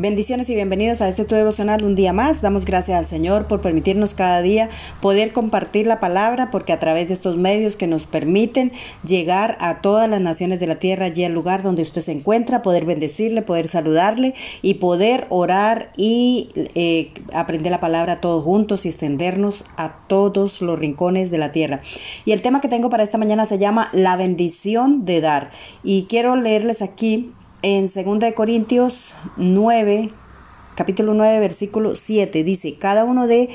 Bendiciones y bienvenidos a este tu devocional un día más. Damos gracias al Señor por permitirnos cada día poder compartir la palabra, porque a través de estos medios que nos permiten llegar a todas las naciones de la tierra, allí al lugar donde usted se encuentra, poder bendecirle, poder saludarle y poder orar y eh, aprender la palabra todos juntos y extendernos a todos los rincones de la tierra. Y el tema que tengo para esta mañana se llama la bendición de dar. Y quiero leerles aquí en 2 Corintios 9, capítulo 9, versículo 7, dice, cada uno de,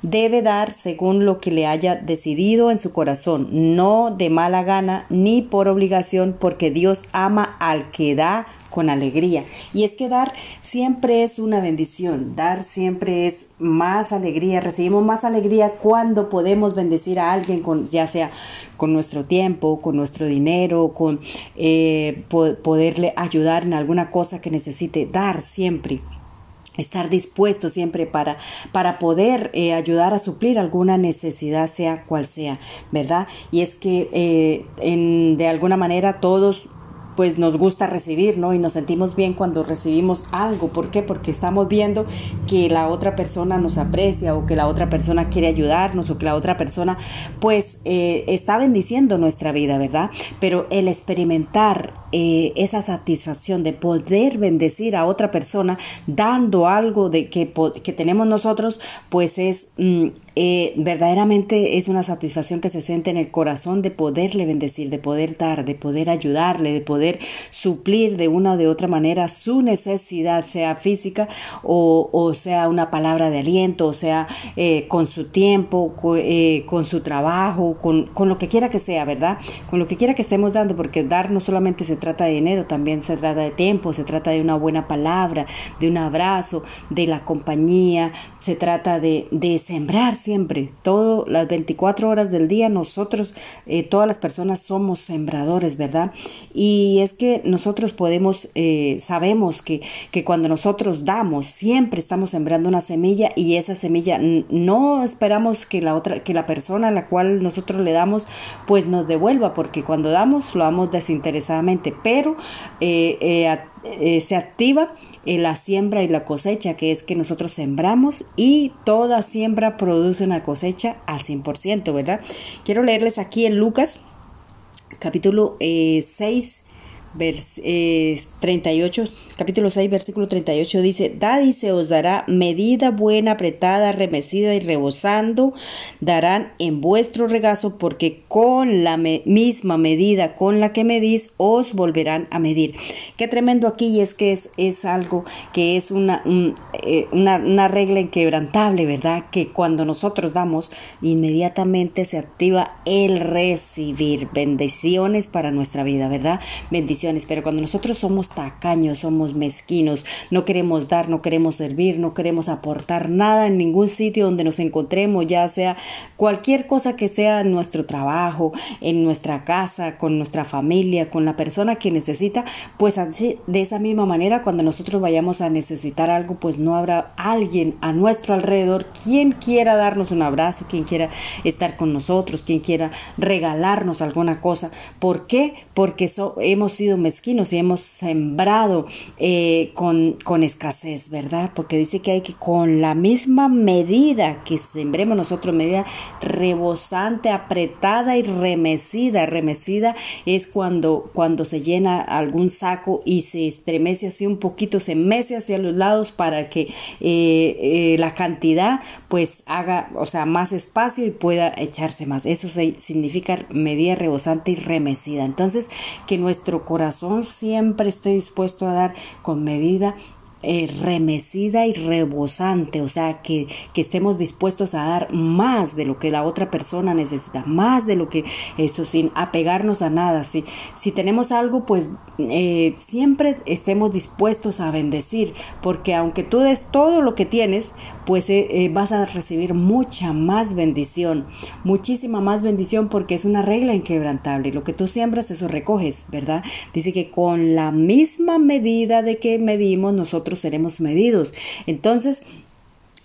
debe dar según lo que le haya decidido en su corazón, no de mala gana ni por obligación, porque Dios ama al que da con alegría. Y es que dar siempre es una bendición, dar siempre es más alegría, recibimos más alegría cuando podemos bendecir a alguien, ya sea con nuestro tiempo, con nuestro dinero, con eh, poderle ayudar en alguna cosa que necesite, dar siempre estar dispuesto siempre para, para poder eh, ayudar a suplir alguna necesidad, sea cual sea, ¿verdad? Y es que eh, en, de alguna manera todos pues nos gusta recibir, ¿no? Y nos sentimos bien cuando recibimos algo. ¿Por qué? Porque estamos viendo que la otra persona nos aprecia o que la otra persona quiere ayudarnos o que la otra persona pues eh, está bendiciendo nuestra vida, ¿verdad? Pero el experimentar eh, esa satisfacción de poder bendecir a otra persona dando algo de que, que tenemos nosotros, pues es mm, eh, verdaderamente es una satisfacción que se siente en el corazón de poderle bendecir, de poder dar, de poder ayudarle, de poder suplir de una o de otra manera su necesidad, sea física o, sea una palabra de aliento, o sea eh, con su tiempo, con su trabajo, con, con lo que quiera que sea, ¿verdad? Con lo que quiera que estemos dando, porque dar no solamente se trata de dinero, también se trata de tiempo, se trata de una buena palabra, de un abrazo, de la compañía, se trata de, sembrar siempre. Todo, las 24 horas del día, nosotros, eh, todas las personas somos sembradores, ¿verdad? Y es que nosotros podemos, eh, sabemos que, que cuando nosotros damos, siempre estamos sembrando una semilla y esa semilla no esperamos que la otra, que la persona a la cual nosotros le damos, pues nos devuelva, porque cuando damos lo damos desinteresadamente pero eh, eh, eh, se activa la siembra y la cosecha, que es que nosotros sembramos y toda siembra produce una cosecha al 100%, ¿verdad? Quiero leerles aquí en Lucas capítulo 6 38, capítulo 6, versículo 38 dice, Dad y se os dará medida buena, apretada, remecida y rebosando, darán en vuestro regazo, porque con la misma medida con la que medís, os volverán a medir. Qué tremendo aquí, y es que es, es algo que es una, eh, una, una regla inquebrantable, ¿verdad? Que cuando nosotros damos, inmediatamente se activa el recibir bendiciones para nuestra vida, ¿verdad? Bendiciones, pero cuando nosotros somos tacaños, somos mezquinos, no queremos dar, no queremos servir, no queremos aportar nada en ningún sitio donde nos encontremos, ya sea cualquier cosa que sea nuestro trabajo, en nuestra casa, con nuestra familia, con la persona que necesita, pues así, de esa misma manera, cuando nosotros vayamos a necesitar algo, pues no habrá alguien a nuestro alrededor quien quiera darnos un abrazo, quien quiera estar con nosotros, quien quiera regalarnos alguna cosa. ¿Por qué? Porque hemos sido mezquinos y hemos sembrado eh, con, con escasez, ¿verdad? Porque dice que hay que con la misma medida que sembremos nosotros, medida rebosante, apretada y remecida. Remecida es cuando, cuando se llena algún saco y se estremece así un poquito, se mece hacia los lados para que eh, eh, la cantidad pues haga, o sea, más espacio y pueda echarse más. Eso significa medida rebosante y remecida. Entonces, que nuestro corazón siempre esté dispuesto a dar con medida eh, remecida y rebosante, o sea, que, que, estemos dispuestos a dar más de lo que la otra persona necesita, más de lo que eso, sin apegarnos a nada. Si, si tenemos algo, pues eh, siempre estemos dispuestos a bendecir, porque aunque tú des todo lo que tienes, pues eh, vas a recibir mucha más bendición, muchísima más bendición, porque es una regla inquebrantable. Lo que tú siembras, eso recoges, ¿verdad? Dice que con la misma medida de que medimos, nosotros seremos medidos. Entonces,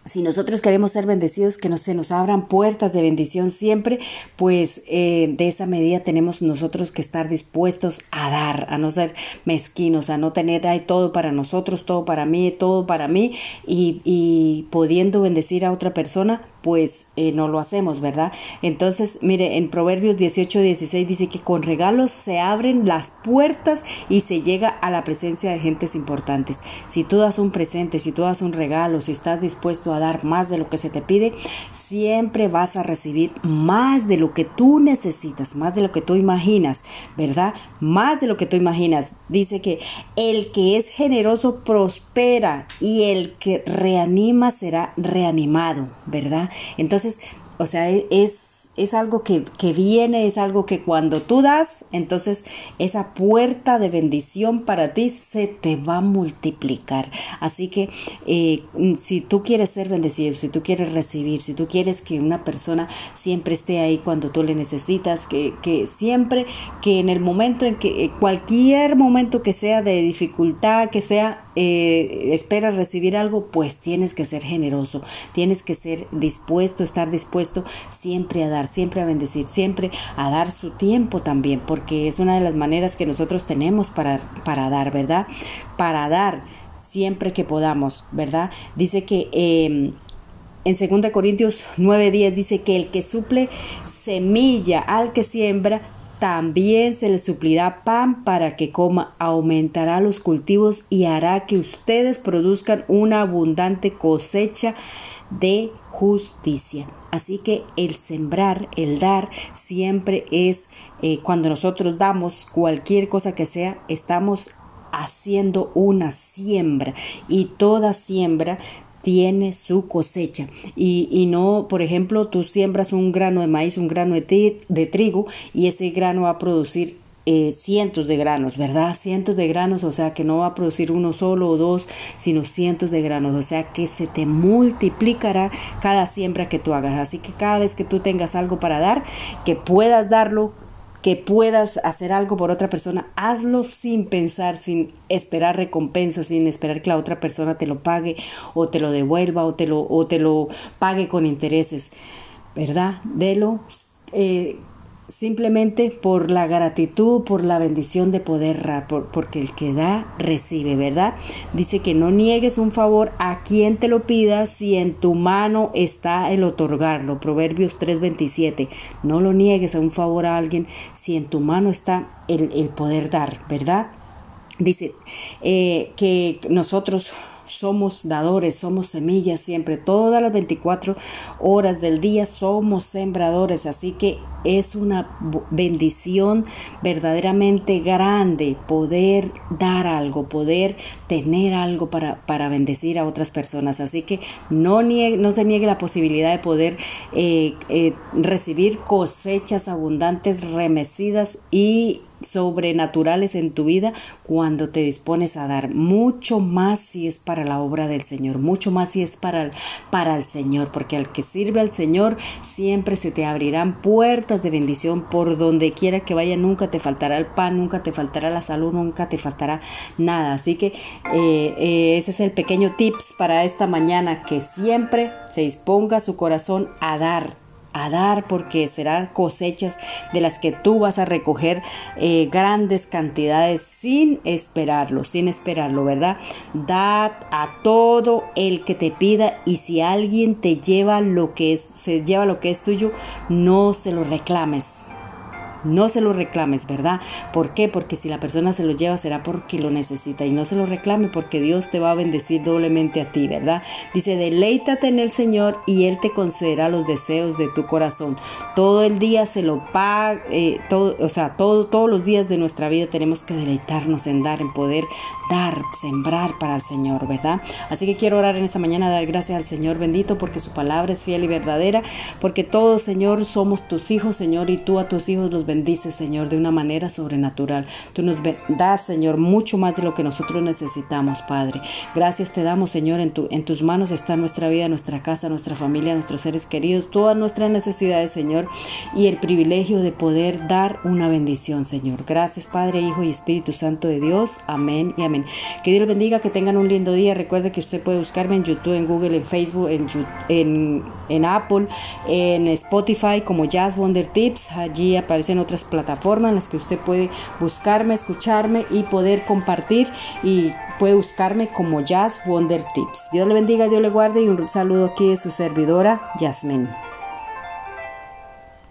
si nosotros queremos ser bendecidos, que no, se nos abran puertas de bendición siempre, pues eh, de esa medida tenemos nosotros que estar dispuestos a dar, a no ser mezquinos, a no tener ahí todo para nosotros, todo para mí, todo para mí y, y pudiendo bendecir a otra persona, pues eh, no lo hacemos, ¿verdad? Entonces, mire, en Proverbios 18, 16 dice que con regalos se abren las puertas y se llega a la presencia de gentes importantes. Si tú das un presente, si tú das un regalo, si estás dispuesto a dar más de lo que se te pide, siempre vas a recibir más de lo que tú necesitas, más de lo que tú imaginas, ¿verdad? Más de lo que tú imaginas. Dice que el que es generoso prospera y el que reanima será reanimado, ¿verdad? Entonces, o sea, es es algo que, que, viene, es algo que cuando tú das, entonces esa puerta de bendición para ti se te va a multiplicar. Así que eh, si tú quieres ser bendecido, si tú quieres recibir, si tú quieres que una persona siempre esté ahí cuando tú le necesitas, que, que siempre, que en el momento en que, eh, cualquier momento que sea de dificultad, que sea eh, esperas recibir algo, pues tienes que ser generoso, tienes que ser dispuesto, estar dispuesto siempre a dar, siempre a bendecir, siempre a dar su tiempo también, porque es una de las maneras que nosotros tenemos para, para dar, ¿verdad? Para dar siempre que podamos, ¿verdad? Dice que... Eh, en 2 Corintios 9:10 dice que el que suple semilla al que siembra, también se le suplirá pan para que coma, aumentará los cultivos y hará que ustedes produzcan una abundante cosecha de justicia. Así que el sembrar, el dar, siempre es eh, cuando nosotros damos cualquier cosa que sea, estamos haciendo una siembra y toda siembra tiene su cosecha y, y, no, por ejemplo, tú siembras un grano de maíz, un grano de, trigo y ese grano va a producir eh, cientos de granos, ¿verdad? Cientos de granos, o sea que no va a producir uno solo o dos, sino cientos de granos, o sea que se te multiplicará cada siembra que tú hagas. Así que cada vez que tú tengas algo para dar, que puedas darlo que puedas hacer algo por otra persona, hazlo sin pensar, sin esperar recompensa, sin esperar que la otra persona te lo pague o te lo devuelva o te lo, o te lo pague con intereses, ¿verdad? Delo. Eh, simplemente por la gratitud, por la bendición de poder, porque el que da, recibe, ¿verdad? Dice que no niegues un favor a quien te lo pida si en tu mano está el otorgarlo. Proverbios 3:27. No lo niegues a un favor a alguien si en tu mano está el, el poder dar, ¿verdad? Dice eh, que nosotros somos dadores, somos semillas siempre, todas las 24 horas del día somos sembradores, así que es una bendición verdaderamente grande poder dar algo, poder tener algo para, para bendecir a otras personas. Así que no, no se niegue la posibilidad de poder eh, eh, recibir cosechas abundantes, remecidas y sobrenaturales en tu vida cuando te dispones a dar. Mucho más si es para la obra del Señor, mucho más si es para, para el Señor, porque al que sirve al Señor siempre se te abrirán puertas de bendición. Por donde quiera que vaya, nunca te faltará el pan, nunca te faltará la salud, nunca te faltará nada. Así que eh, eh, ese es el pequeño tips para esta mañana, que siempre se disponga su corazón a dar a dar porque serán cosechas de las que tú vas a recoger eh, grandes cantidades sin esperarlo, sin esperarlo, ¿verdad? Dad a todo el que te pida y si alguien te lleva lo que es, se lleva lo que es tuyo, no se lo reclames. No se lo reclames, ¿verdad? ¿Por qué? Porque si la persona se lo lleva será porque lo necesita y no se lo reclame porque Dios te va a bendecir doblemente a ti, ¿verdad? Dice, deleítate en el Señor y Él te concederá los deseos de tu corazón. Todo el día se lo paga, eh, todo, o sea, todo, todos los días de nuestra vida tenemos que deleitarnos en dar, en poder dar, sembrar para el Señor, ¿verdad? Así que quiero orar en esta mañana, dar gracias al Señor bendito porque su palabra es fiel y verdadera, porque todos, Señor, somos tus hijos, Señor, y tú a tus hijos los bendices, Señor, de una manera sobrenatural. Tú nos das, Señor, mucho más de lo que nosotros necesitamos, Padre. Gracias te damos, Señor, en, tu, en tus manos está nuestra vida, nuestra casa, nuestra familia, nuestros seres queridos, todas nuestras necesidades, Señor, y el privilegio de poder dar una bendición, Señor. Gracias, Padre, Hijo y Espíritu Santo de Dios. Amén y amén. Que Dios les bendiga, que tengan un lindo día. Recuerde que usted puede buscarme en YouTube, en Google, en Facebook, en, en, en Apple, en Spotify como Jazz Wonder Tips. Allí aparecen otras plataformas en las que usted puede buscarme, escucharme y poder compartir y puede buscarme como Jazz Wonder Tips. Dios le bendiga, Dios le guarde y un saludo aquí de su servidora, Jasmine.